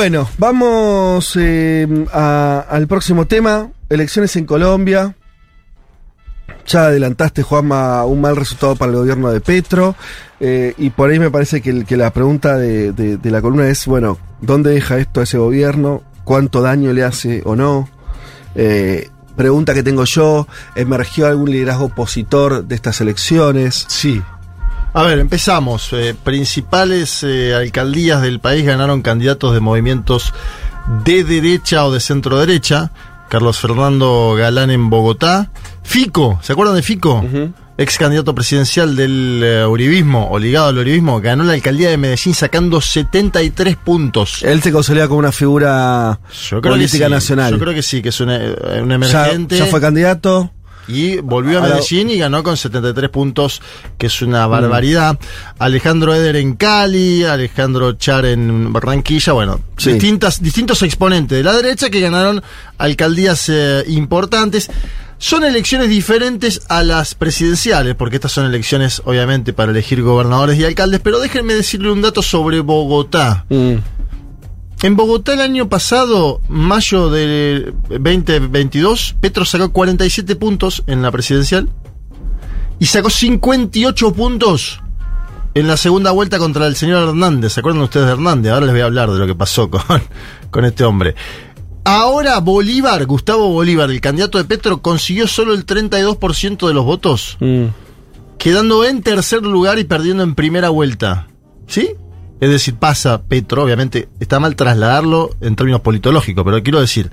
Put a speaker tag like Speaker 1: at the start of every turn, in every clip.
Speaker 1: Bueno, vamos eh, al próximo tema. Elecciones en Colombia. Ya adelantaste, Juanma, un mal resultado para el gobierno de Petro. eh, y por ahí me parece que, la pregunta de la columna es, bueno, ¿dónde deja esto a ese gobierno? ¿Cuánto daño le hace o no? Eh, pregunta que tengo yo, ¿emergió algún liderazgo opositor de estas elecciones?
Speaker 2: Sí. A ver, empezamos. Eh, principales eh, alcaldías del país ganaron candidatos de movimientos de derecha o de centro derecha. Carlos Fernando Galán en Bogotá. Fico, ¿se acuerdan de Fico? Ex candidato presidencial del eh, Uribismo o ligado al Uribismo, ganó la alcaldía de Medellín sacando 73 puntos.
Speaker 1: Él se consolida como una figura política
Speaker 2: sí,
Speaker 1: nacional.
Speaker 2: Yo creo que sí, que es una, eh, un
Speaker 1: ya,
Speaker 2: emergente.
Speaker 1: ya fue candidato.
Speaker 2: Y volvió a Medellín y ganó con 73 puntos, que es una barbaridad. Alejandro Eder en Cali, Alejandro Char en Barranquilla, bueno,
Speaker 1: Sí.
Speaker 2: distintas, distintos exponentes de la derecha que ganaron alcaldías eh, importantes. Son elecciones diferentes a las presidenciales, porque estas son elecciones obviamente para elegir gobernadores y alcaldes, pero déjenme decirle un dato sobre Bogotá.
Speaker 1: Mm.
Speaker 2: En Bogotá el año pasado, mayo de 2022, Petro sacó 47 puntos en la presidencial y sacó 58 puntos en la segunda vuelta contra el señor Hernández. ¿Se acuerdan ustedes de Hernández? Ahora les voy a hablar de lo que pasó con, con este hombre. Ahora Bolívar, Gustavo Bolívar, el candidato de Petro, consiguió solo el 32% de los votos,
Speaker 1: Mm.
Speaker 2: quedando en tercer lugar y perdiendo en primera vuelta. ¿Sí? Es decir, pasa Petro, obviamente está mal trasladarlo en términos politológicos, pero quiero decir,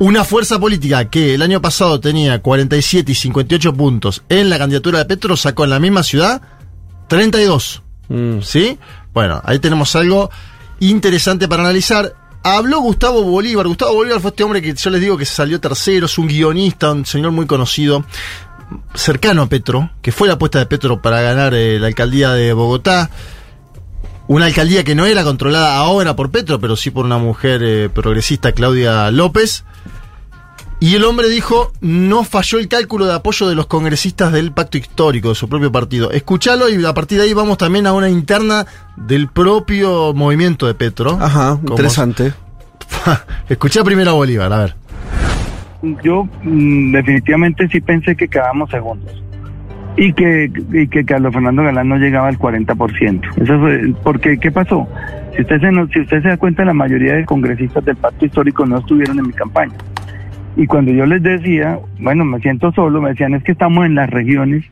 Speaker 2: una fuerza política que el año pasado tenía 47 y 58 puntos en la candidatura de Petro sacó en la misma ciudad 32.
Speaker 1: Mm.
Speaker 2: ¿Sí? Bueno, ahí tenemos algo interesante para analizar. Habló Gustavo Bolívar. Gustavo Bolívar fue este hombre que yo les digo que salió tercero, es un guionista, un señor muy conocido, cercano a Petro, que fue la apuesta de Petro para ganar eh, la alcaldía de Bogotá. Una alcaldía que no era controlada ahora por Petro, pero sí por una mujer eh, progresista, Claudia López. Y el hombre dijo, no falló el cálculo de apoyo de los congresistas del pacto histórico, de su propio partido. Escuchalo y a partir de ahí vamos también a una interna del propio movimiento de Petro.
Speaker 1: Ajá,
Speaker 2: Como-
Speaker 1: interesante.
Speaker 2: Escuchá primero a Bolívar, a ver.
Speaker 3: yo mm, definitivamente sí pensé que quedábamos segundos y que, y que Carlos Fernando Galán no llegaba al 40%. Eso fue, porque, ¿qué pasó? Si usted, se, si usted se da cuenta, la mayoría de congresistas del pacto histórico no estuvieron en mi campaña. Y cuando yo les decía, bueno, me siento solo, me decían, es que estamos en las regiones,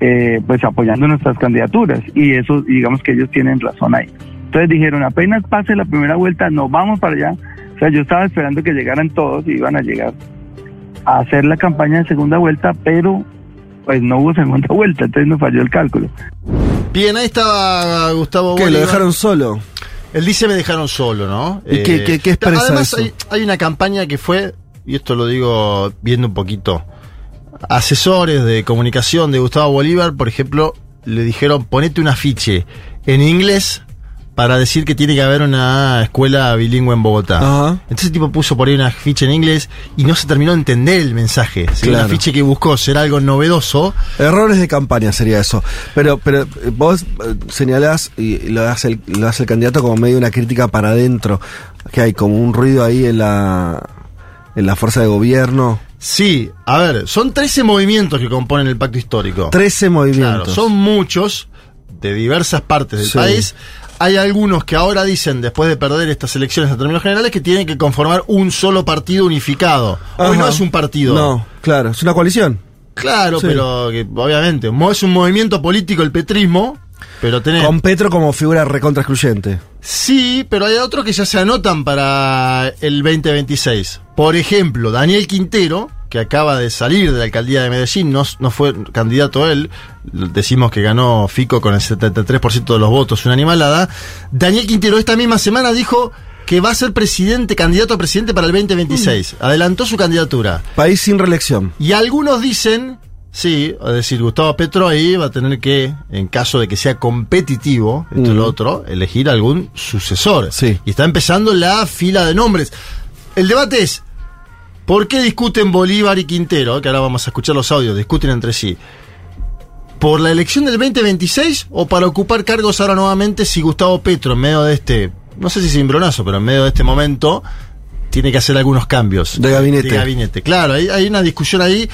Speaker 3: eh, pues apoyando nuestras candidaturas. Y eso, digamos que ellos tienen razón ahí. Entonces dijeron, apenas pase la primera vuelta, nos vamos para allá. O sea, yo estaba esperando que llegaran todos y iban a llegar a hacer la campaña de segunda vuelta, pero pues no hubo segunda vuelta, entonces nos falló el cálculo.
Speaker 2: Bien, ahí estaba Gustavo
Speaker 1: ¿Qué? ¿Lo dejaron solo?
Speaker 2: Él dice me dejaron solo, ¿no? Eh,
Speaker 1: ¿Y qué- qué- qué expresa
Speaker 2: Además
Speaker 1: eso?
Speaker 2: hay, hay una campaña que fue, y esto lo digo viendo un poquito, asesores de comunicación de Gustavo Bolívar, por ejemplo, le dijeron ponete un afiche en inglés para decir que tiene que haber una escuela bilingüe en Bogotá. Entonces el tipo puso por ahí una afiche en inglés y no se terminó de entender el mensaje. ¿sí?
Speaker 1: Claro.
Speaker 2: Un afiche que buscó ser algo novedoso.
Speaker 1: Errores de campaña sería eso. Pero, pero eh, vos eh, señalás y lo hace, el, lo hace el candidato como medio una crítica para adentro, que hay como un ruido ahí en la, en la fuerza de gobierno.
Speaker 2: Sí, a ver, son 13 movimientos que componen el pacto histórico.
Speaker 1: 13
Speaker 2: Claro,
Speaker 1: movimientos.
Speaker 2: son muchos de diversas partes del
Speaker 1: Sí.
Speaker 2: país. Hay algunos que ahora dicen, después de perder estas elecciones en términos generales, que tienen que conformar un solo partido unificado. Hoy no es un partido.
Speaker 1: No, claro, es una coalición.
Speaker 2: Claro,
Speaker 1: Sí.
Speaker 2: pero que, obviamente, es un movimiento político el petrismo, pero tenés...
Speaker 1: Con Petro como figura recontra excluyente.
Speaker 2: Sí, pero hay otros que ya se anotan para el 2026. Por ejemplo, Daniel Quintero, que acaba de salir de la alcaldía de Medellín, no, no fue candidato él, decimos que ganó Fico con el 73% de los votos, una animalada. Daniel Quintero esta misma semana dijo que va a ser presidente, candidato a presidente para el 2026. Adelantó su candidatura.
Speaker 1: País sin reelección.
Speaker 2: Y algunos dicen, sí, es decir, Gustavo Petro ahí va a tener que, en caso de que sea competitivo, esto y lo otro, elegir algún sucesor.
Speaker 1: Sí.
Speaker 2: Y está empezando la fila de nombres. El debate es, ¿por qué discuten Bolívar y Quintero? Que ahora vamos a escuchar los audios, discuten entre sí. ¿Por la elección del 2026 o para ocupar cargos ahora nuevamente si Gustavo Petro, en medio de este, no sé si cimbronazo, pero en medio de este momento, tiene que hacer algunos cambios?
Speaker 1: De gabinete.
Speaker 2: De gabinete. Claro, hay, hay una discusión ahí.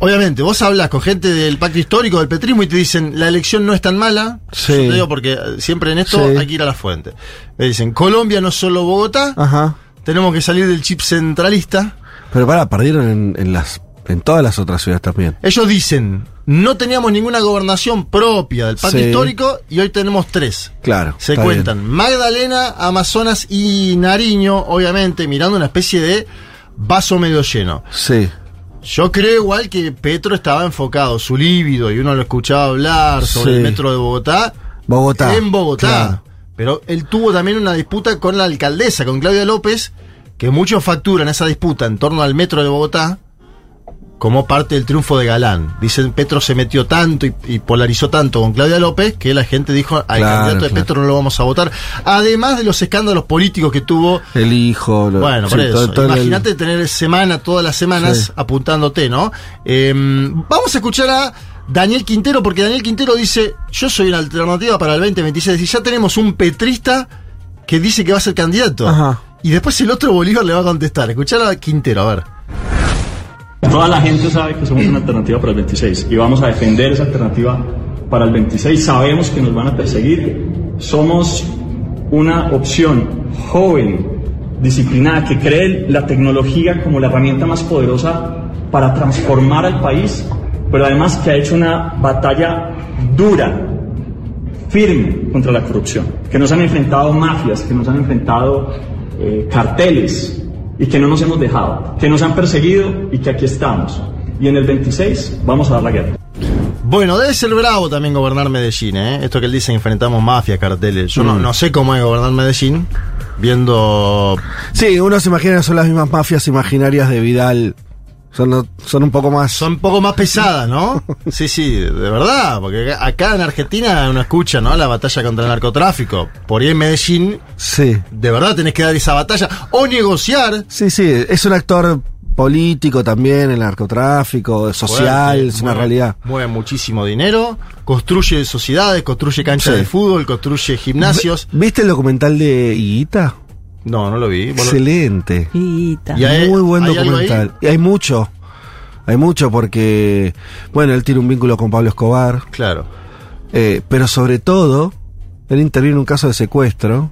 Speaker 2: Obviamente, vos hablas con gente del pacto histórico, del petrismo, y te dicen, la elección no es tan mala.
Speaker 1: Sí.
Speaker 2: Yo te digo porque eh, siempre en esto
Speaker 1: Sí.
Speaker 2: hay que ir a la fuente. Me dicen, Colombia no es solo Bogotá,
Speaker 1: Ajá.
Speaker 2: Tenemos que salir del chip centralista.
Speaker 1: Pero para, perdieron en, en las en todas las otras ciudades también.
Speaker 2: Ellos dicen, no teníamos ninguna gobernación propia del pacto
Speaker 1: Sí.
Speaker 2: histórico y hoy tenemos tres.
Speaker 1: Claro.
Speaker 2: Se cuentan
Speaker 1: bien.
Speaker 2: Magdalena, Amazonas y Nariño, obviamente, mirando una especie de vaso medio lleno.
Speaker 1: Sí.
Speaker 2: Yo creo igual que Petro estaba enfocado, su líbido, y uno lo escuchaba hablar sobre
Speaker 1: Sí.
Speaker 2: el metro de Bogotá.
Speaker 1: Bogotá.
Speaker 2: En Bogotá.
Speaker 1: Claro.
Speaker 2: Pero él tuvo también una disputa con la alcaldesa, con Claudia López, que muchos facturan esa disputa en torno al metro de Bogotá como parte del triunfo de Galán. Dicen, Petro se metió tanto y, y polarizó tanto con Claudia López que la gente dijo, al
Speaker 1: Claro,
Speaker 2: candidato de
Speaker 1: claro.
Speaker 2: Petro no lo vamos a votar. Además de los escándalos políticos que tuvo
Speaker 1: El hijo. lo-
Speaker 2: bueno,
Speaker 1: sí,
Speaker 2: por eso.
Speaker 1: el-
Speaker 2: Imagínate tener semana, todas las semanas
Speaker 1: Sí.
Speaker 2: apuntándote, ¿no? Eh, vamos a escuchar a Daniel Quintero, porque Daniel Quintero dice: Yo soy una alternativa para el 2026. Y ya tenemos un petrista que dice que va a ser candidato.
Speaker 1: Ajá.
Speaker 2: Y después el otro Bolívar le va a contestar. Escuchar a Quintero, a ver.
Speaker 4: Toda la gente sabe que somos una alternativa para el 26 y vamos a defender esa alternativa para el 26. Sabemos que nos van a perseguir. Somos una opción joven, disciplinada, que cree la tecnología como la herramienta más poderosa para transformar al país, pero además que ha hecho una batalla dura, firme contra la corrupción, que nos han enfrentado mafias, que nos han enfrentado eh, carteles y que no nos hemos dejado, que nos han perseguido y que aquí estamos. Y en el 26 vamos a dar la guerra.
Speaker 2: Bueno, debe ser bravo también gobernar Medellín, ¿eh? Esto que él dice, enfrentamos mafias, carteles. Yo no,
Speaker 1: Mm.
Speaker 2: no sé cómo es gobernar Medellín, viendo
Speaker 1: Sí, uno se imagina que son las mismas mafias imaginarias de Vidal. Son, son un poco más.
Speaker 2: Son un poco más pesadas, ¿no? Sí, sí, de verdad, porque acá en Argentina uno escucha, ¿no? La batalla contra el narcotráfico. Por ahí en Medellín,
Speaker 1: Sí.
Speaker 2: de verdad tenés que dar esa batalla o negociar.
Speaker 1: Sí, sí. Es un actor político también, el narcotráfico, social,
Speaker 2: fuerte,
Speaker 1: es una
Speaker 2: mueve-
Speaker 1: realidad.
Speaker 2: Mueve muchísimo dinero, construye sociedades, construye canchas
Speaker 1: Sí.
Speaker 2: de fútbol, construye gimnasios.
Speaker 1: ¿Viste el documental de Higuita?
Speaker 2: No, no lo vi.
Speaker 1: Excelente.
Speaker 2: Y hay-
Speaker 1: Muy buen
Speaker 2: ¿hay
Speaker 1: documental. Y hay mucho. Hay mucho porque, bueno, él tiene un vínculo con Pablo Escobar.
Speaker 2: Claro.
Speaker 1: Eh, pero sobre todo, él interviene en un caso de secuestro.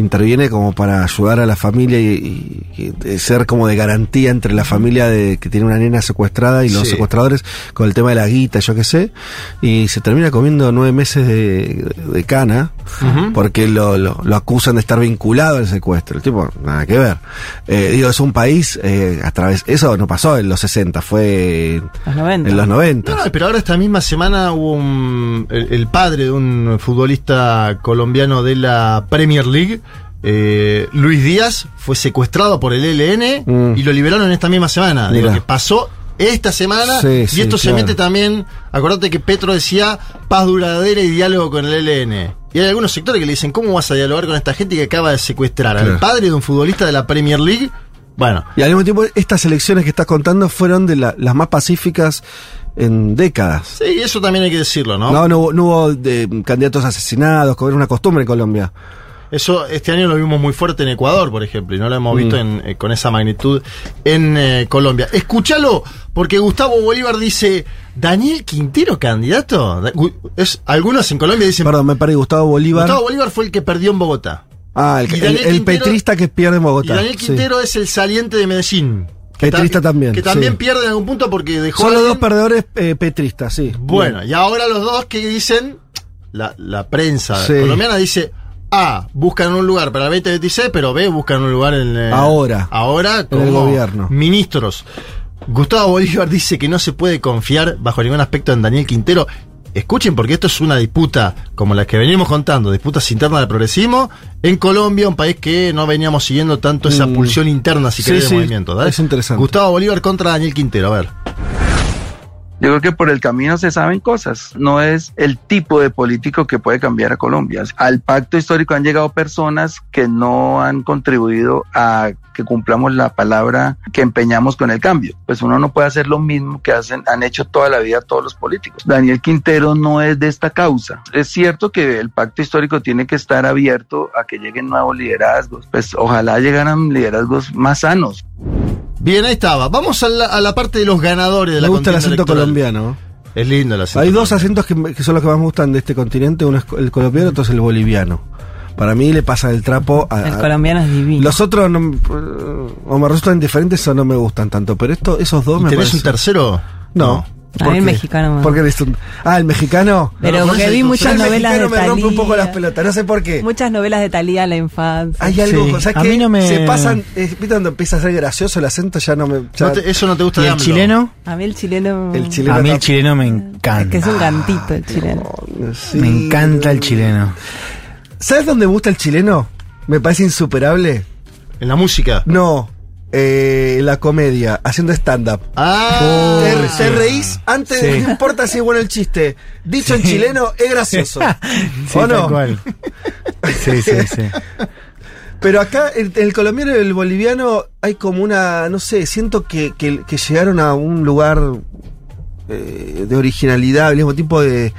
Speaker 1: Interviene como para ayudar a la familia y, y- ser como de garantía entre la familia de que tiene una nena secuestrada y los
Speaker 2: Sí.
Speaker 1: secuestradores con el tema de la guita, yo qué sé. Y se termina comiendo nueve meses de, de cana porque lo, lo, lo acusan de estar vinculado al secuestro. El tipo, nada que ver. Eh, digo, es un país eh, a través. Eso no pasó en los 60, fue
Speaker 5: Los 90.
Speaker 1: en los 90.
Speaker 2: No, no, pero ahora esta misma semana hubo un, el, el padre de un futbolista colombiano de la Premier League, eh, Luis Díaz, fue secuestrado por el ELN
Speaker 1: Mm.
Speaker 2: y lo liberaron esta misma semana. Digo,
Speaker 1: Mirá.
Speaker 2: que pasó esta semana
Speaker 1: Sí,
Speaker 2: y
Speaker 1: sí,
Speaker 2: esto se mete también, acordate que Petro decía paz duradera y diálogo con el ELN. Y hay algunos sectores que le dicen, ¿cómo vas a dialogar con esta gente que acaba de secuestrar al padre de un futbolista de la Premier League? Bueno,
Speaker 1: Y al mismo tiempo, estas elecciones que estás contando fueron de la- las más pacíficas en décadas.
Speaker 2: sí, eso también hay que decirlo, ¿no?
Speaker 1: No, no, hubo- no hubo de, candidatos asesinados, como era una costumbre en Colombia.
Speaker 2: Eso este año lo vimos muy fuerte en Ecuador, por ejemplo, y no lo hemos visto en, eh, con esa magnitud en eh, Colombia. Escúchalo, porque Gustavo Bolívar dice, ¿Daniel Quintero candidato? Es, algunos en Colombia dicen,
Speaker 1: Perdón, me paré Gustavo Bolívar.
Speaker 2: Gustavo Bolívar fue el que perdió en Bogotá.
Speaker 1: ah, el, el- el
Speaker 2: Quintero-
Speaker 1: petrista que pierde en Bogotá.
Speaker 2: Y Daniel
Speaker 1: sí.
Speaker 2: Quintero es el saliente de Medellín. Que
Speaker 1: Petrista
Speaker 2: ta-
Speaker 1: también,
Speaker 2: Que también
Speaker 1: sí.
Speaker 2: pierde en algún punto porque dejó...
Speaker 1: Son los dos perdedores eh, petristas, sí.
Speaker 2: Bueno, y ahora los dos que dicen, la, la prensa
Speaker 1: Sí.
Speaker 2: colombiana dice, A, buscan un lugar para el 2026, pero B, buscan un lugar en eh,
Speaker 1: Ahora.
Speaker 2: Ahora
Speaker 1: En el gobierno.
Speaker 2: ministros. Gustavo Bolívar dice que no se puede confiar bajo ningún aspecto en Daniel Quintero. Escuchen, porque esto es una disputa como la que venimos contando, disputas internas del progresismo en Colombia, un país que no veníamos siguiendo tanto esa
Speaker 1: Mm.
Speaker 2: pulsión interna, si
Speaker 1: Sí,
Speaker 2: querés, de
Speaker 1: sí,
Speaker 2: movimiento. ¿dale?
Speaker 1: es interesante.
Speaker 2: Gustavo Bolívar contra Daniel Quintero, a ver.
Speaker 3: Yo creo que por el camino se saben cosas. No es el tipo de político que puede cambiar a Colombia. Al pacto histórico han llegado personas que no han contribuido a que cumplamos la palabra que empeñamos con el cambio. Pues uno no puede hacer lo mismo que hacen, han hecho toda la vida todos los políticos. Daniel Quintero no es de esta causa. Es cierto que el pacto histórico tiene que estar abierto a que lleguen nuevos liderazgos. Pues ojalá llegaran liderazgos más sanos.
Speaker 2: Bien, ahí estaba. Vamos a la, a la parte de los ganadores de
Speaker 1: Me
Speaker 2: la
Speaker 1: gusta el acento
Speaker 2: electoral.
Speaker 1: colombiano.
Speaker 2: Es lindo el acento.
Speaker 1: Hay dos acentos que, me- que son los que más me gustan de este continente. Uno es el colombiano, otro es el boliviano. Para mí le pasa el trapo a...
Speaker 5: El
Speaker 1: a-
Speaker 5: colombiano es divino.
Speaker 1: Los otros no, o me resultan indiferentes o no me gustan tanto, pero esto, esos dos
Speaker 2: ¿Y
Speaker 1: me
Speaker 2: tenés
Speaker 1: parecen...
Speaker 2: un tercero?
Speaker 1: No. ¿Por
Speaker 5: mí el mexicano me
Speaker 1: ¿Por qué eres un- Ah, el mexicano.
Speaker 5: Pero porque
Speaker 2: no,
Speaker 5: vi muchas
Speaker 1: el
Speaker 5: novelas de
Speaker 1: mexicano me rompe un poco las pelotas, no sé por qué.
Speaker 5: Muchas novelas de Talía en la infancia.
Speaker 1: Hay algo,
Speaker 6: Sí,
Speaker 1: ¿sabes
Speaker 6: a
Speaker 1: qué?
Speaker 6: mí no me-
Speaker 1: Se pasan, eh, ¿viste cuando empieza a ser gracioso el acento? Ya no me... ya-
Speaker 2: No te- eso no te gusta
Speaker 6: ¿Y
Speaker 2: de
Speaker 6: el
Speaker 2: AMLO.
Speaker 6: chileno?
Speaker 5: A mí el chileno.
Speaker 1: El chileno
Speaker 6: A mí el chileno me
Speaker 5: Es
Speaker 6: encanta.
Speaker 5: que es un cantito el chileno.
Speaker 1: Sí.
Speaker 6: Me encanta el chileno.
Speaker 1: ¿Sabes dónde me gusta el chileno? Me parece insuperable.
Speaker 2: En la música.
Speaker 1: No, eh, la comedia, haciendo stand-up.
Speaker 2: Ah,
Speaker 1: te,
Speaker 6: sí.
Speaker 1: te reís antes,
Speaker 6: Sí.
Speaker 1: no importa si es bueno el chiste. Dicho en chileno, es gracioso.
Speaker 6: Sí,
Speaker 1: ¿O no?
Speaker 6: cual. Sí, sí, sí.
Speaker 1: Pero acá, en el, colombiano y el boliviano, hay como una, no sé, siento que, que- que llegaron a un lugar eh, de originalidad, al mismo tiempo de,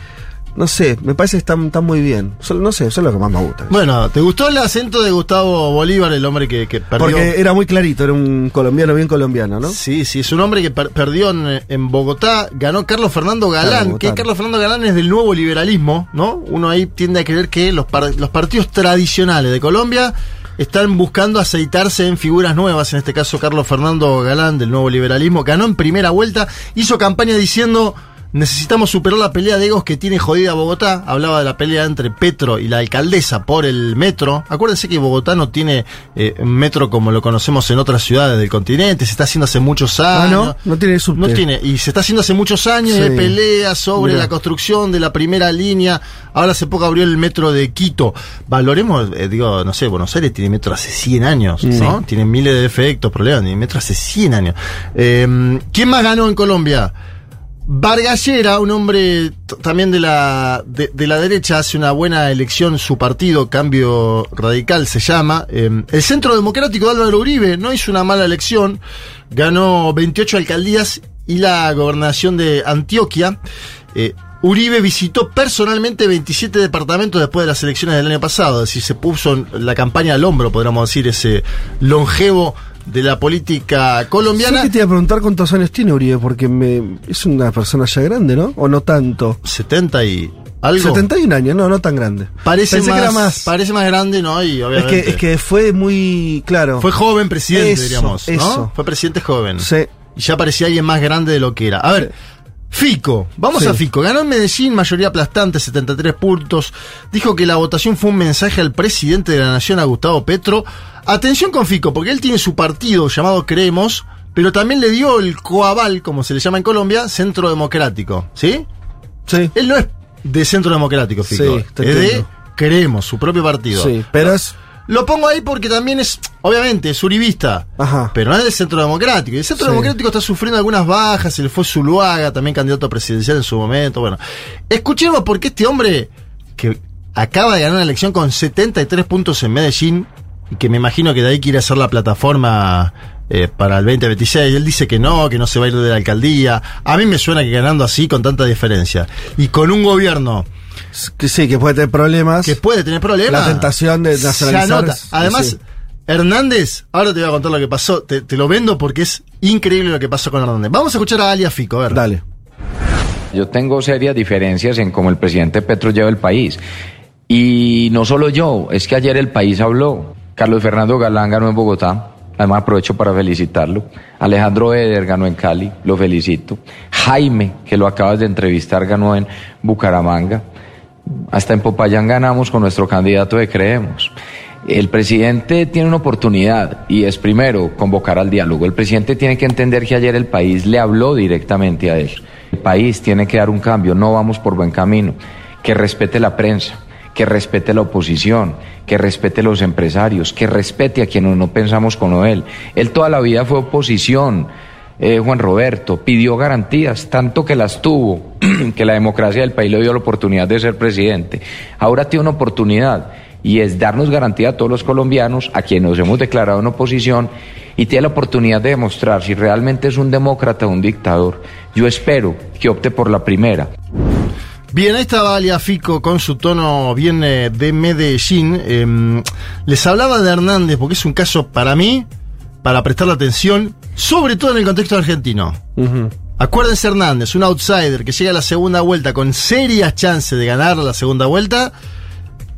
Speaker 1: no sé, me parece que están, están muy bien. Solo- no sé, eso es lo que más me gusta.
Speaker 2: Bueno, ¿te gustó el acento de Gustavo Bolívar, el hombre que, que perdió?
Speaker 1: Porque era muy clarito, era un colombiano bien colombiano, ¿no?
Speaker 2: Sí, sí, es un hombre que per- perdió en, en Bogotá, ganó Carlos Fernando Galán, que Carlos Fernando Galán es del nuevo liberalismo, ¿no? Uno ahí tiende a creer que los, par- los partidos tradicionales de Colombia están buscando aceitarse en figuras nuevas, en este caso Carlos Fernando Galán del nuevo liberalismo, ganó en primera vuelta, hizo campaña diciendo... Necesitamos superar la pelea de egos que tiene jodida Bogotá. Hablaba de la pelea entre Petro y la alcaldesa por el metro. Acuérdense que Bogotá no tiene eh, un metro como lo conocemos en otras ciudades del continente. Se está haciendo hace muchos
Speaker 1: Ah,
Speaker 2: años.
Speaker 1: ¿no? No tiene subte.
Speaker 2: No tiene, y se está haciendo hace muchos años
Speaker 1: Sí.
Speaker 2: de peleas sobre
Speaker 1: Mirá.
Speaker 2: la construcción de la primera línea. Ahora hace poco abrió el metro de Quito. Valoremos, eh, digo, no sé, Buenos Aires tiene metro hace 100 años, ¿no? Tiene miles de defectos, problemas, tiene metro hace 100 años. Eh, ¿Quién más ganó en Colombia? Vargallera, un hombre también de la, de, de la derecha, hace una buena elección, su partido, Cambio Radical se llama. Eh, el Centro Democrático de Álvaro Uribe no hizo una mala elección, ganó 28 alcaldías y la gobernación de Antioquia. Eh, Uribe visitó personalmente 27 departamentos después de las elecciones del año pasado, es decir, se puso en la campaña al hombro, podríamos decir, ese longevo de la política colombiana.
Speaker 1: ¿Sabes que te iba a preguntar cuántos años tiene Uribe? Porque me, es una persona ya grande, ¿no? ¿O no tanto?
Speaker 2: 70 y algo.
Speaker 1: 71 años, no, no tan grande.
Speaker 2: Parece
Speaker 1: Pensé
Speaker 2: más,
Speaker 1: que era más.
Speaker 2: Parece más grande, ¿no? Y
Speaker 1: Es
Speaker 2: obviamente.
Speaker 1: que, es que fue muy claro.
Speaker 2: Fue joven presidente,
Speaker 1: Eso,
Speaker 2: diríamos. ¿no?
Speaker 1: eso.
Speaker 2: Fue presidente joven.
Speaker 1: Sí.
Speaker 2: Y ya parecía alguien más grande de lo que era. A ver. Fico, vamos
Speaker 1: Sí.
Speaker 2: a Fico. Ganó en Medellín, mayoría aplastante, 73 puntos. Dijo que la votación fue un mensaje al presidente de la nación, a Gustavo Petro. Atención con Fico, porque él tiene su partido llamado Creemos, pero también le dio el coaval, como se le llama en Colombia, Centro Democrático. ¿Sí?
Speaker 1: Sí.
Speaker 2: Él no es de Centro Democrático, Fico.
Speaker 1: Sí,
Speaker 2: es de. Creemos, su propio partido.
Speaker 1: Sí, pero es.
Speaker 2: Lo pongo ahí porque también es, obviamente, es uribista.
Speaker 1: Ajá.
Speaker 2: Pero no es del Centro Democrático. Y el Centro
Speaker 1: Sí.
Speaker 2: Democrático está sufriendo algunas bajas. Se le fue Zuluaga, también candidato presidencial en su momento. Bueno, escuchemos porque este hombre que acaba de ganar una elección con 73 puntos en Medellín y que me imagino que de ahí quiere hacer la plataforma eh, para el 2026. Él dice que no, que no se va a ir de la alcaldía. A mí me suena que ganando así con tanta diferencia y con un gobierno
Speaker 1: Que sí, que puede tener problemas.
Speaker 2: que puede tener problemas.
Speaker 1: La tentación de
Speaker 2: Se
Speaker 1: nacionalizar
Speaker 2: anota.
Speaker 1: es-
Speaker 2: Además,
Speaker 1: sí.
Speaker 2: Hernández, ahora te voy a contar lo que pasó. Te, te lo vendo porque es increíble lo que pasó con Hernández. Vamos a escuchar a Alia Fico, a ver.
Speaker 1: Dale.
Speaker 7: Yo tengo serias diferencias en cómo el presidente Petro lleva el país. Y no solo yo, es que ayer el país habló. Carlos Fernando Galán ganó en Bogotá. Además aprovecho para felicitarlo. Alejandro Eder ganó en Cali, lo felicito. Jaime, que lo acabas de entrevistar, ganó en Bucaramanga. Hasta en Popayán ganamos con nuestro candidato de Creemos. El presidente tiene una oportunidad y es primero convocar al diálogo. El presidente tiene que entender que ayer el país le habló directamente a él. El país tiene que dar un cambio, no vamos por buen camino. Que respete la prensa, que respete la oposición, que respete los empresarios, que respete a quienes no pensamos como él. Él toda la vida fue oposición. Eh, Juan Roberto pidió garantías, tanto que las tuvo, que la democracia del país le dio la oportunidad de ser presidente. Ahora tiene una oportunidad y es darnos garantía a todos los colombianos, a quienes nos hemos declarado en oposición, y tiene la oportunidad de demostrar si realmente es un demócrata o un dictador. Yo espero que opte por la primera.
Speaker 2: Bien, ahí estaba Alia Fico con su tono bien eh, de Medellín. Em, les hablaba de Hernández porque es un caso para mí, para prestarle atención, sobre todo en el contexto argentino. Acuérdense Hernández, un outsider que llega a la segunda vuelta con serias chances de ganar la segunda vuelta.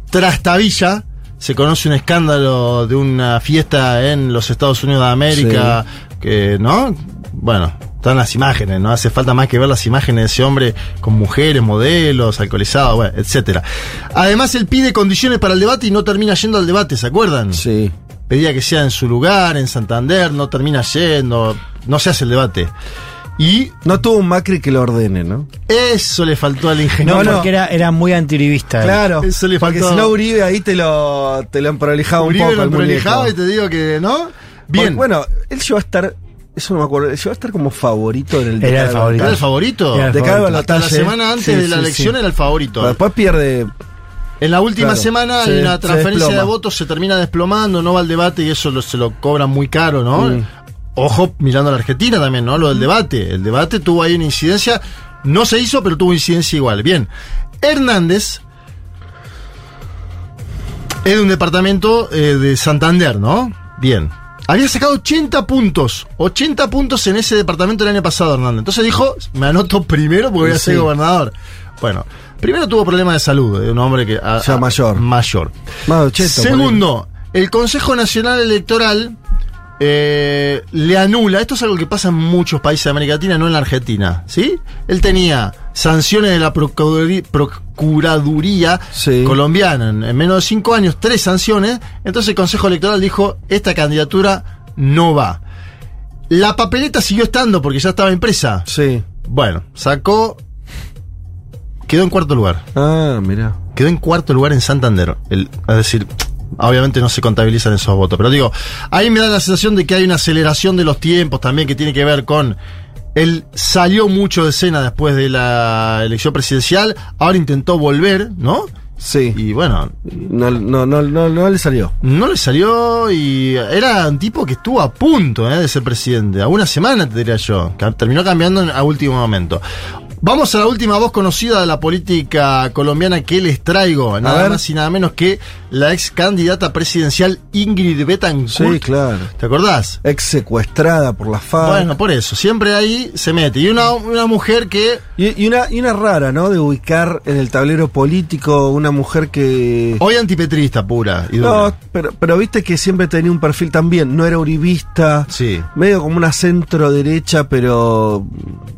Speaker 2: Trastabilla, se conoce un escándalo de una fiesta en los Estados Unidos de América, que, ¿no? Bueno, están las imágenes, no hace falta más que ver las imágenes de ese hombre con mujeres, modelos, alcoholizados, bueno, etcétera. Además, él pide condiciones para el debate y no termina yendo al debate, ¿se acuerdan?
Speaker 1: Sí.
Speaker 2: Pedía que sea en su lugar, en Santander, no termina yendo, no se hace el debate. Y
Speaker 1: No tuvo un Macri que lo ordene, ¿no?
Speaker 2: eso le faltó al ingeniero.
Speaker 6: No, porque era, era muy antiribista.
Speaker 1: Claro.
Speaker 2: Eso le
Speaker 1: porque
Speaker 2: faltó.
Speaker 1: si no Uribe ahí te lo, te lo emprolijaba un
Speaker 2: Uribe
Speaker 1: poco.
Speaker 2: lo
Speaker 1: el muñeco.
Speaker 2: prolijaba y te digo que, ¿no? Bien.
Speaker 1: Porque, bueno, él llegó a estar, eso no me acuerdo, él llegó a estar como favorito en el
Speaker 6: Era el favorito.
Speaker 2: ¿Era el favorito?
Speaker 6: Era el
Speaker 1: De cada
Speaker 6: favorito.
Speaker 2: Hasta la semana antes
Speaker 1: Sí,
Speaker 2: de la
Speaker 1: sí,
Speaker 2: elección
Speaker 1: sí.
Speaker 2: era el favorito.
Speaker 1: Pero después pierde.
Speaker 2: En la última
Speaker 1: Claro,
Speaker 2: semana
Speaker 1: se- se
Speaker 2: transferencia de votos, se termina desplomando, no va al debate y eso lo- se lo cobran muy caro, ¿no?
Speaker 1: Mm.
Speaker 2: Ojo, mirando a la Argentina también, ¿no? Lo del debate. El debate tuvo ahí una incidencia, no se hizo, pero tuvo incidencia igual. Bien, Hernández es de un departamento eh, de Santander, ¿no? Bien. Había sacado 80 puntos, 80 puntos en ese departamento el año pasado, Hernández. Entonces dijo, me anoto primero porque voy a
Speaker 1: Sí.
Speaker 2: ser gobernador. Bueno, primero tuvo problemas de salud, de un hombre que... a-
Speaker 1: Ya
Speaker 2: a-
Speaker 1: mayor.
Speaker 2: Mayor.
Speaker 1: 80, por ahí.
Speaker 2: Segundo, el Consejo Nacional Electoral eh, le anula, esto es algo que pasa en muchos países de América Latina, no en la Argentina, ¿sí? Él tenía sanciones de la Procuraduría, Procuraduría
Speaker 1: Sí.
Speaker 2: colombiana en, en menos de cinco años, tres sanciones, entonces el Consejo Electoral dijo, esta candidatura no va. La papeleta siguió estando porque ya estaba impresa.
Speaker 1: Sí.
Speaker 2: Bueno, sacó... Quedó en cuarto lugar
Speaker 1: Ah, mira.
Speaker 2: quedó en cuarto lugar en Santander. El, es decir, obviamente no se contabilizan esos votos, pero digo, ahí me da la sensación de que hay una aceleración de los tiempos también que tiene que ver con. Él salió mucho de escena después de la elección presidencial, ahora intentó volver, ¿no?
Speaker 1: Sí.
Speaker 2: Y bueno,
Speaker 1: No, no, no, no, no le salió.
Speaker 2: no le salió y era un tipo que estuvo a punto ¿eh? de ser presidente. A una semana, te diría yo. terminó cambiando a último momento. Vamos a la última voz conocida de la política colombiana que les traigo. Nada más y nada menos que la ex candidata presidencial Ingrid Betancourt.
Speaker 1: Sí, claro.
Speaker 2: ¿Te acordás?
Speaker 1: Ex secuestrada por la FARC.
Speaker 2: Bueno, por eso. Siempre ahí se mete. Y una, una mujer que
Speaker 1: y, y una, y una rara, ¿no? De ubicar en el tablero político una mujer que.
Speaker 2: hoy antipetrista pura y dura.
Speaker 1: No, pero, pero viste que siempre tenía un perfil también. No era uribista.
Speaker 2: Sí.
Speaker 1: Medio como una centro derecha, pero.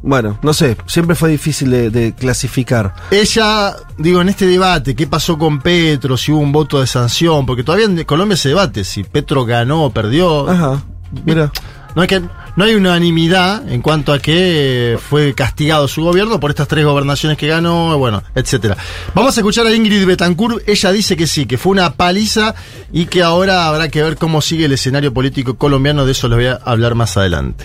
Speaker 1: Bueno, no sé. Siempre fue difícil de, de clasificar.
Speaker 2: Ella, digo, en este debate, ¿qué pasó con Petro? Si hubo un voto de sanción, porque todavía en Colombia se debate si Petro ganó o perdió.
Speaker 1: Ajá. Mira.
Speaker 2: No, hay que, no hay unanimidad en cuanto a que fue castigado su gobierno por estas tres gobernaciones que ganó, bueno, etcétera. Vamos a escuchar a Ingrid Betancourt. Ella dice que sí, que fue una paliza y que ahora habrá que ver cómo sigue el escenario político colombiano. De eso les voy a hablar más adelante.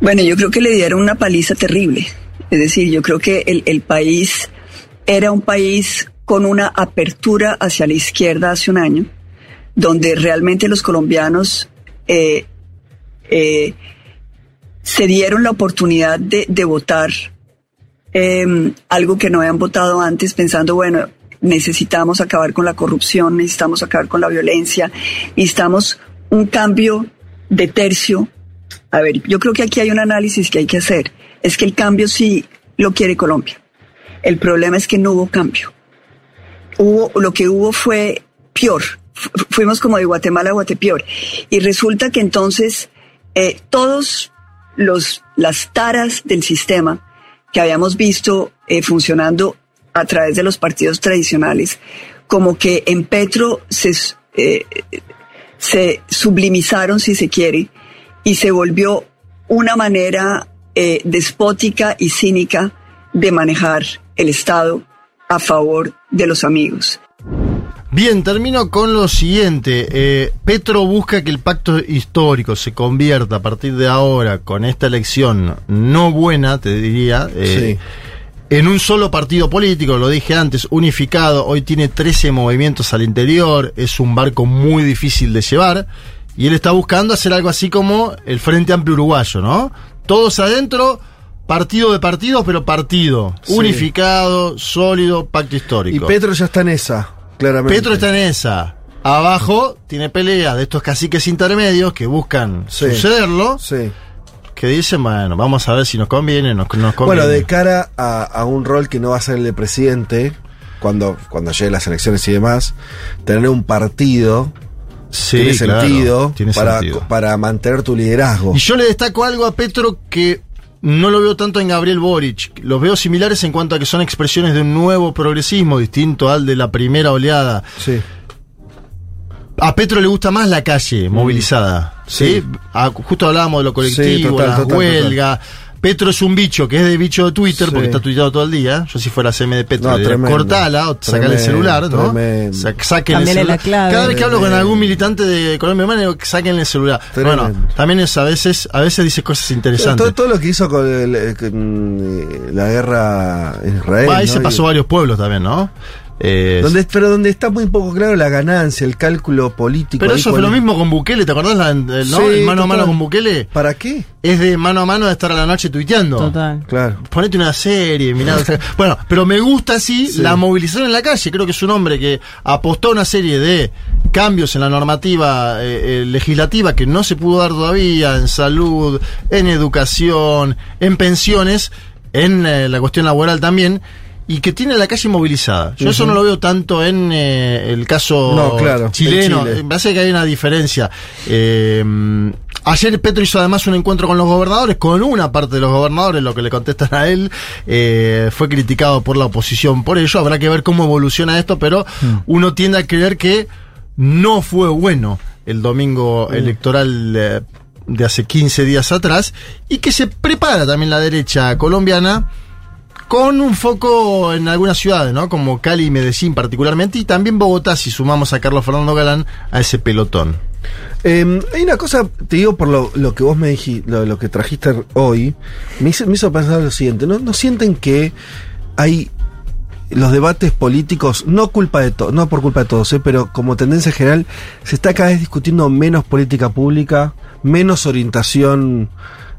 Speaker 8: Bueno, yo creo que le dieron una paliza terrible. Es decir, yo creo que el, el país era un país con una apertura hacia la izquierda hace un año, donde realmente los colombianos eh, eh, se dieron la oportunidad de, de votar eh, algo que no habían votado antes, pensando, bueno, necesitamos acabar con la corrupción, necesitamos acabar con la violencia, necesitamos un cambio de tercio a ver, yo creo que aquí hay un análisis que hay que hacer. Es que el cambio sí lo quiere Colombia. El problema es que no hubo cambio. Hubo, lo que hubo fue peor. Fu- Fuimos como de Guatemala a Guatepeor. Y resulta que entonces eh, todos los, las taras del sistema que habíamos visto eh, funcionando a través de los partidos tradicionales, como que en Petro se, eh, se sublimizaron, si se quiere, y se volvió una manera eh, despótica y cínica de manejar el Estado a favor de los amigos.
Speaker 2: Bien, termino con lo siguiente. Eh, Petro busca que el pacto histórico se convierta a partir de ahora, con esta elección no buena, te diría, eh, en un solo partido político, lo dije antes, unificado. Hoy tiene 13 movimientos al interior, es un barco muy difícil de llevar. Y él está buscando hacer algo así como el Frente Amplio Uruguayo, ¿no? Todos adentro, partido de partidos, pero partido.
Speaker 1: Sí.
Speaker 2: Unificado, sólido, pacto histórico.
Speaker 1: Y Petro ya está en esa, claramente.
Speaker 2: Petro está en esa. Abajo tiene pelea de estos caciques intermedios que buscan
Speaker 1: Sí.
Speaker 2: sucederlo.
Speaker 1: Sí.
Speaker 2: Que dicen, bueno, vamos a ver si nos conviene, nos, nos conviene.
Speaker 1: Bueno, de cara a, a un rol que no va a ser el de presidente, cuando, cuando lleguen las elecciones y demás, tener un partido
Speaker 2: Sí,
Speaker 1: tiene
Speaker 2: claro,
Speaker 1: sentido,
Speaker 2: tiene
Speaker 1: para,
Speaker 2: sentido.
Speaker 1: para mantener tu liderazgo.
Speaker 2: Y yo le destaco algo a Petro que no lo veo tanto en Gabriel Boric. Los veo similares en cuanto a que son expresiones de un nuevo progresismo distinto al de la primera oleada.
Speaker 1: Sí.
Speaker 2: A Petro le gusta más la calle movilizada. ¿sí?
Speaker 1: Mm. Sí.
Speaker 2: Ah, justo hablábamos de lo colectivo,
Speaker 1: Sí, total,
Speaker 2: las
Speaker 1: total.
Speaker 2: Petro es un bicho que es de bicho de Twitter
Speaker 1: Sí.
Speaker 2: porque está tuiteado todo el día. Yo si fuera CM de Petro,
Speaker 1: No, tremendo.
Speaker 2: cortala o sacale el celular, ¿no?
Speaker 1: tremendo.
Speaker 2: Sa- sáquenle el celular.
Speaker 5: la clave.
Speaker 2: Cada vez que hablo con algún militante de Colombia Humana, digo, sáquenle el celular.
Speaker 1: Tremendo.
Speaker 2: Bueno, también es a veces, a veces dice cosas interesantes.
Speaker 1: Todo, todo lo que hizo con, el- eh, con, eh, la guerra en Israel.
Speaker 2: Ahí
Speaker 1: ¿no?
Speaker 2: se pasó
Speaker 1: Y-
Speaker 2: varios pueblos también, ¿no? Eh,
Speaker 1: donde, pero donde está muy poco claro la ganancia, el cálculo político.
Speaker 2: pero eso fue lo mismo con Bukele, ¿te acordás? La- el, ¿no?
Speaker 1: Sí,
Speaker 2: el mano a mano con Bukele.
Speaker 1: ¿Para qué?
Speaker 2: Es de mano a mano de estar a la noche tuiteando.
Speaker 5: Total.
Speaker 1: Claro.
Speaker 2: Ponete una serie, mirá. bueno, pero me gusta así
Speaker 1: Sí.
Speaker 2: la movilización en la calle. Creo que es un hombre que apostó a una serie de cambios en la normativa eh, eh, legislativa que no se pudo dar todavía en salud, en educación, en pensiones, en eh, la cuestión laboral también. Y que tiene la calle movilizada. Yo eso no lo veo tanto en eh, el caso
Speaker 1: No, claro,
Speaker 2: chileno.
Speaker 1: en Chile.
Speaker 2: Me parece que hay una diferencia. Eh, ayer Petro hizo además un encuentro con los gobernadores, con una parte de los gobernadores, lo que le contestan a él, eh, fue criticado por la oposición por ello. Habrá que ver cómo evoluciona esto, pero uno tiende a creer que no fue bueno el domingo electoral eh, de hace 15 días atrás y que se prepara también la derecha colombiana con un foco en algunas ciudades, ¿no? Como Cali y Medellín particularmente, y también Bogotá, si sumamos a Carlos Fernando Galán a ese pelotón.
Speaker 1: Eh, hay una cosa, te digo por lo, lo que vos me dijiste, lo, que trajiste hoy, me hizo, pensar lo siguiente, ¿no, ¿no sienten que hay los debates políticos, no culpa de todos, no por culpa de todos, ¿eh? pero como tendencia general, se está cada vez discutiendo menos política pública, menos orientación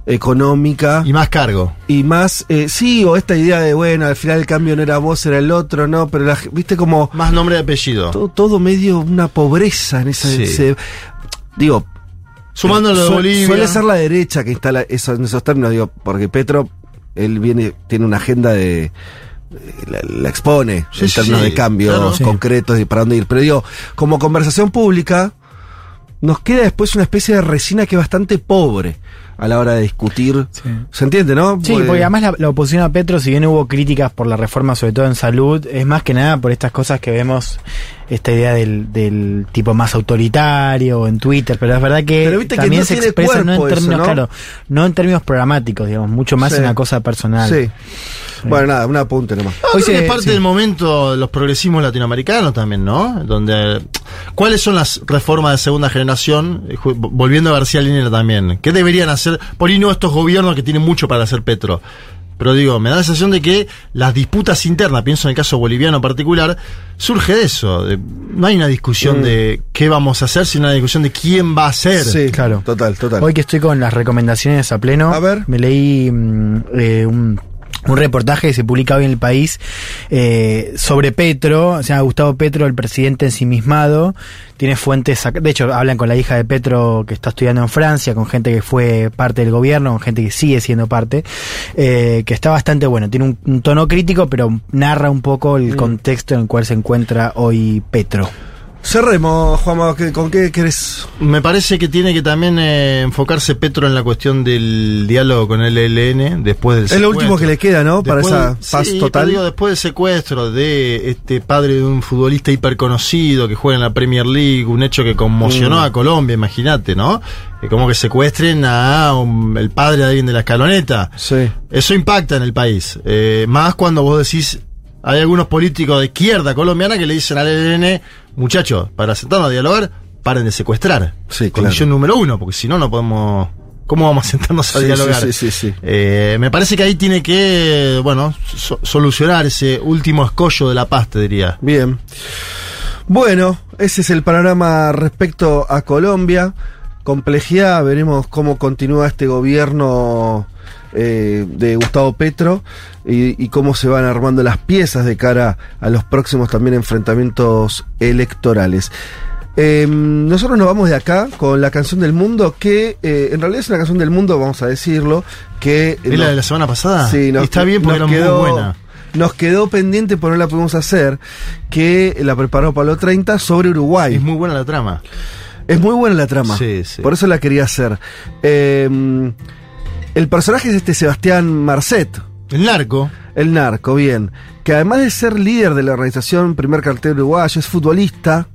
Speaker 1: económica
Speaker 2: Y más cargo.
Speaker 1: y más, eh, sí, o esta idea de, bueno, al final el cambio no era vos, era el otro, no, pero la, viste como
Speaker 2: Más nombre de apellido.
Speaker 1: todo, todo medio una pobreza en esa...
Speaker 2: Sí.
Speaker 1: ese- digo,
Speaker 2: Sumando lo de
Speaker 1: Su-
Speaker 2: Bolivia.
Speaker 1: Suele ser la derecha que instala eso en esos términos, digo, porque Petro, él viene, tiene una agenda de. eh, La, la expone
Speaker 2: Sí,
Speaker 1: en términos
Speaker 2: sí,
Speaker 1: de cambios
Speaker 2: claro. Sí.
Speaker 1: concretos y para dónde ir. Pero digo, como conversación pública, nos queda después una especie de resina que es bastante pobre a la hora de discutir.
Speaker 6: Sí.
Speaker 1: ¿Se entiende, no?
Speaker 6: Sí, porque además la, la oposición a Petro, si bien hubo críticas por la reforma, sobre todo en salud, es más que nada por estas cosas que vemos, esta idea del, del tipo más autoritario en Twitter, pero es verdad que
Speaker 1: viste que
Speaker 6: también
Speaker 1: no
Speaker 6: se expresa no en
Speaker 1: cuerpo eso,
Speaker 6: términos,
Speaker 1: ¿no?
Speaker 6: claro, no en términos programáticos, digamos, mucho más
Speaker 1: Sí.
Speaker 6: una cosa personal.
Speaker 1: Sí. Bueno, nada, un apunte nomás.
Speaker 2: No,
Speaker 6: Hoy
Speaker 2: creo que
Speaker 6: se-
Speaker 2: es parte
Speaker 6: sí.
Speaker 2: del momento de los progresismos latinoamericanos también, ¿no? Donde ¿Cuáles son las reformas de segunda generación? Eh, Volviendo a García Linera también. ¿Qué deberían hacer? Por ahí no estos gobiernos que tienen mucho para hacer Petro. Pero digo, me da la sensación de que las disputas internas, pienso en el caso boliviano en particular, surge de eso. de- no hay una discusión
Speaker 1: Mm.
Speaker 2: de qué vamos a hacer, sino una discusión de quién va a hacer.
Speaker 1: Sí,
Speaker 6: claro.
Speaker 1: Total, total.
Speaker 6: Hoy que estoy con las recomendaciones a pleno,
Speaker 1: A ver.
Speaker 6: me leí mm, eh, un, un reportaje que se publica hoy en el país eh, sobre Petro, o sea, Gustavo Petro, el presidente ensimismado, tiene fuentes, de hecho hablan con la hija de Petro que está estudiando en Francia, con gente que fue parte del gobierno, con gente que sigue siendo parte, eh, que está bastante bueno, tiene un, un tono crítico, pero narra un poco el contexto en el cual se encuentra hoy Petro.
Speaker 1: Cerremos, Juanma, ¿qué- ¿con qué querés?
Speaker 2: Me parece que tiene que también eh, enfocarse Petro en la cuestión del diálogo con el ELN después del
Speaker 1: Es lo último que le queda, ¿no? Para esa paz
Speaker 2: sí,
Speaker 1: total.
Speaker 2: digo, después del secuestro de este padre de un futbolista hiperconocido que juega en la Premier League, un hecho que conmocionó
Speaker 1: Mm.
Speaker 2: a Colombia, imagínate, ¿no? Como que secuestren a un- el padre de alguien de la escaloneta.
Speaker 1: Sí.
Speaker 2: Eso impacta en el país. Eh, más cuando vos decís, hay algunos políticos de izquierda colombiana que le dicen al ELN, muchachos, para sentarnos a dialogar, paren de secuestrar.
Speaker 1: Sí,
Speaker 2: Condición número uno, porque si no, no podemos... ¿Cómo vamos a sentarnos a
Speaker 1: Sí,
Speaker 2: dialogar?
Speaker 1: sí, sí, sí, sí.
Speaker 2: Eh, me parece que ahí tiene que, bueno, so- solucionar ese último escollo de la paz, te diría.
Speaker 1: Bien. Bueno, ese es el panorama respecto a Colombia. Complejidad, veremos cómo continúa este gobierno eh, de Gustavo Petro y, y cómo se van armando las piezas de cara a los próximos también enfrentamientos electorales. Eh, nosotros nos vamos de acá con la canción del mundo, que eh, en realidad es una canción del mundo, vamos a decirlo, que...
Speaker 2: ¿Es la de la semana pasada?
Speaker 1: Sí, nos-
Speaker 2: Está bien porque
Speaker 1: nos
Speaker 2: era
Speaker 1: quedó-
Speaker 2: muy buena.
Speaker 1: Nos quedó pendiente, pero no la pudimos hacer, que la preparó Pablo 30 sobre Uruguay.
Speaker 2: Es muy buena la trama.
Speaker 1: Es muy buena la trama.
Speaker 2: Sí, sí.
Speaker 1: Por eso la quería hacer. Eh, el personaje es este Sebastián Marcet.
Speaker 2: El narco.
Speaker 1: El narco, bien. Que además de ser líder de la organización Primer Cartel Uruguayo, es futbolista.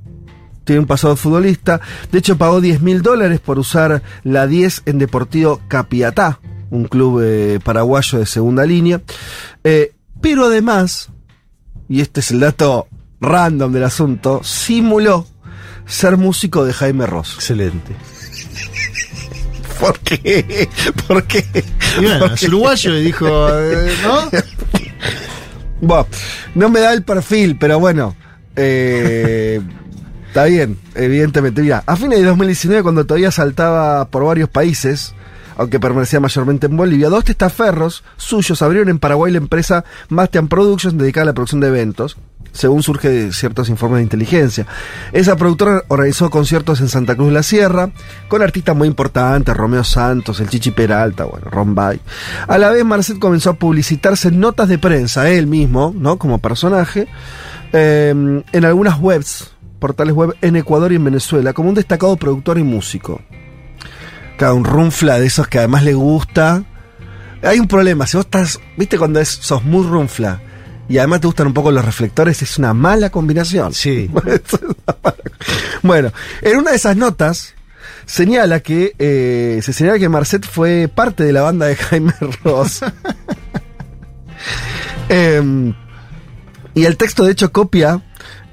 Speaker 1: Tiene un pasado de futbolista. De hecho, pagó 10 mil dólares por usar la 10 en Deportivo Capiatá, un club eh, paraguayo de segunda línea. Eh, pero además, y este es el dato random del asunto, simuló ser músico de Jaime Ross.
Speaker 2: Excelente.
Speaker 1: ¿Por qué? ¿Por qué?
Speaker 2: Y uruguayo y dijo, eh, ¿no?
Speaker 1: Bueno, no me da el perfil, pero bueno. eh, está bien, evidentemente. Mira, a fines de 2019, cuando todavía saltaba por varios países, aunque permanecía mayormente en Bolivia, dos testaferros suyos abrieron en Paraguay la empresa Mastian Productions dedicada a la producción de eventos. Según surge de ciertos informes de inteligencia. Esa productora organizó conciertos en Santa Cruz de la Sierra, con artistas muy importantes, Romeo Santos, el Chichi Peralta, bueno, Ron Bay. A la vez, Marcet comenzó a publicitarse en notas de prensa, él mismo, ¿no? Como personaje, eh, en algunas webs, portales web en Ecuador y en Venezuela, como un destacado productor y músico. Cada un runfla de esos que además le gusta. Hay un problema, si vos estás, viste cuando sos muy runfla y además te gustan un poco los reflectores, es una mala combinación.
Speaker 2: Sí.
Speaker 1: bueno, en una de esas notas señala que eh, se señala que Marcet fue parte de la banda de Jaime Ross. Em, y el texto de hecho copia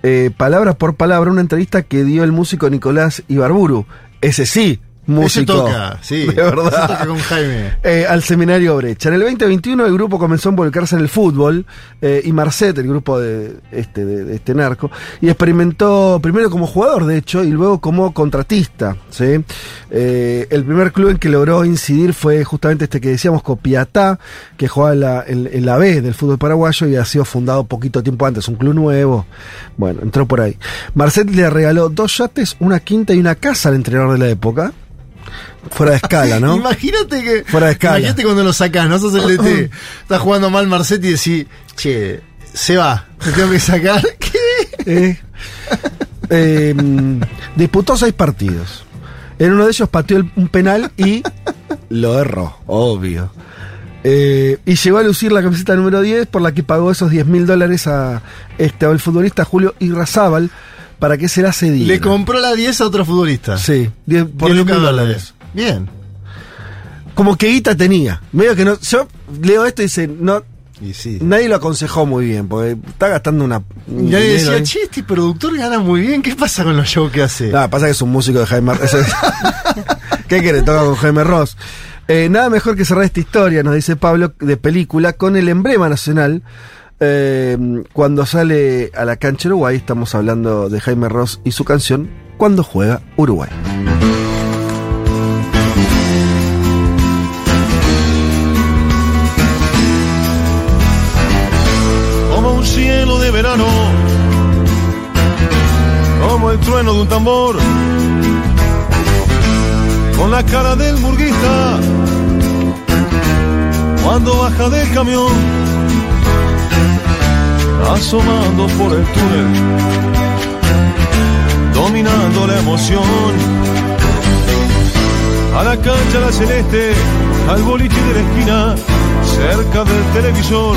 Speaker 1: eh, palabra por palabra una entrevista que dio el músico Nicolás Ibarburu. Ese sí, músico.
Speaker 2: Ese toca, sí.
Speaker 1: De verdad.
Speaker 2: Ese toca con Jaime.
Speaker 1: Eh, al seminario Brecha. En el 2021 el grupo comenzó a involucrarse en el fútbol eh, y Marcet, el grupo de este, de, de este narco, y experimentó primero como jugador, de hecho, y luego como contratista. ¿sí? Eh, el primer club en que logró incidir fue justamente este que decíamos, Copiatá, que jugaba en la, en- en la B del fútbol paraguayo y ha sido fundado poquito tiempo antes, un club nuevo. Bueno, entró por ahí. Marcet le regaló dos yates, una quinta y una casa al entrenador de la época. Fuera de escala, ¿no?
Speaker 2: Imagínate que.
Speaker 1: Fuera de escala.
Speaker 2: Imagínate cuando lo sacás, ¿no? Sos el DT. Estás jugando mal Marcetti y decís, che, se va, te tengo que sacar. ¿Qué?
Speaker 1: Eh, eh, disputó seis partidos. En uno de ellos pateó el- un penal y lo erró, obvio. Eh, y llegó a lucir la camiseta número 10 por la que pagó esos 10 mil dólares a este al futbolista Julio Irrazábal para que se la cediera.
Speaker 2: Le compró la 10 a otro futbolista.
Speaker 1: Sí, 10
Speaker 2: Por
Speaker 1: 10
Speaker 2: lucas
Speaker 1: mil
Speaker 2: dólares. Bien.
Speaker 1: Como que guita tenía. Medio que no. Yo leo esto y dice, no.
Speaker 2: Y sí.
Speaker 1: Nadie lo aconsejó muy bien, porque está gastando una. un
Speaker 2: Y nadie decía,
Speaker 1: ahí.
Speaker 2: che, este productor gana muy bien, ¿qué pasa con los shows que hace?
Speaker 1: Nada, pasa que es un músico de Jaime es- ¿Qué quiere? Toca con Jaime Ross. Eh, nada mejor que cerrar esta historia, nos dice Pablo, de película, con el emblema nacional. Eh, cuando sale a la cancha Uruguay, estamos hablando de Jaime Ross y su canción Cuando juega Uruguay.
Speaker 9: El trueno de un tambor, con la cara del murguista, cuando baja del camión, asomando por el túnel, dominando la emoción. A la cancha la celeste, al boliche de la esquina, cerca del televisor.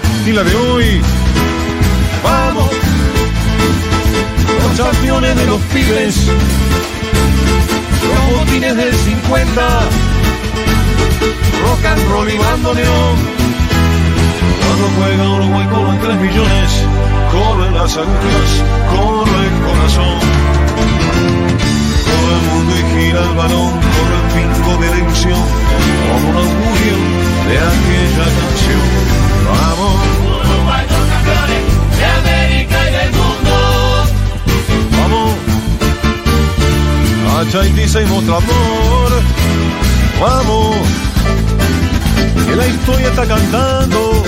Speaker 9: y de hoy. Vamos, los campeones de los pibes, los botines del 50, rock and roll y bandoneón. Cuando juega Uruguay con los 3 millones, corren las agujas, corre el corazón. Corre el mundo y gira el balón, corre el pinco de la como un augurio de aquella canción. Vamos. Uruguay los campeones de América y del mundo. Vamos. A Chaitiza y mostrador. Vamos. Que la historia está cantando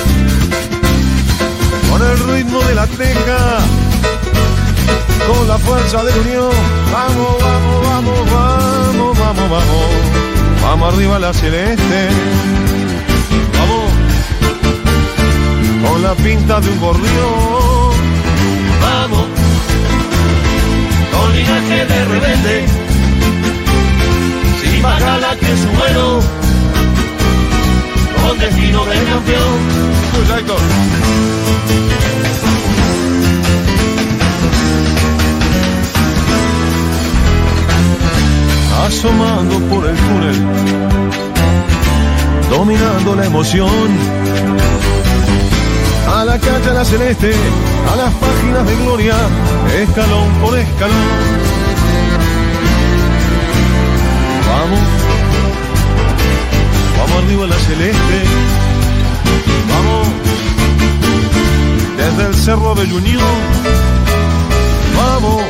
Speaker 9: con el ritmo de la teja, con la fuerza de la unión. Vamos, vamos, vamos, vamos, vamos, vamos. Vamos arriba la celeste. Con la pinta de un gorrión. Vamos. Con linaje de rebelde. Sin bacala que su vuelo. Con destino de campeón. Asomando por el túnel, dominando la emoción. La calle a la celeste, a las páginas de gloria, escalón por escalón. Vamos, vamos arriba a la celeste, vamos, desde el cerro de Unión, vamos.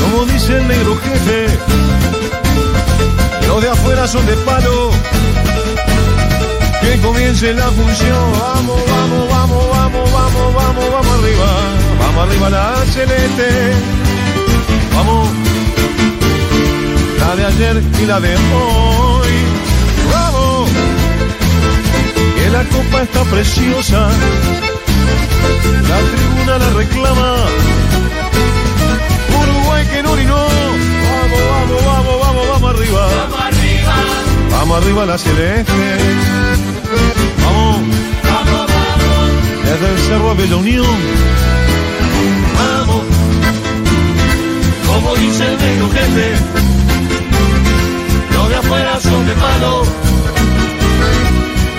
Speaker 9: Como dice el negro jefe, los de afuera son de palo. Que comience la función, vamos, vamos, vamos, vamos, vamos, vamos, vamos arriba, vamos arriba la celeste, vamos, la de ayer y la de hoy, vamos, que la copa está preciosa, la tribuna la reclama Uruguay que no orinó. Vamos, vamos, vamos, vamos, vamos arriba.
Speaker 10: Vamos arriba.
Speaker 9: Vamos arriba la celeste. Desde el cerro a Bella Unión.
Speaker 10: Vamos. Como dice el negro jefe. Los de afuera son de palo.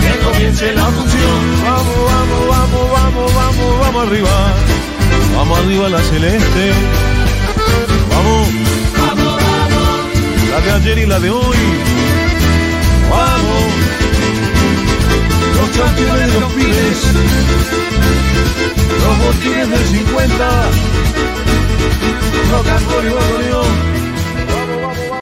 Speaker 10: Que comience la función.
Speaker 9: Vamos, vamos, vamos, vamos, vamos, vamos arriba. Vamos arriba la celeste. Vamos,
Speaker 10: Vamos, vamos.
Speaker 9: la de ayer y la de hoy. Vamos, los de los pibes, los botines del 50, rock and roll y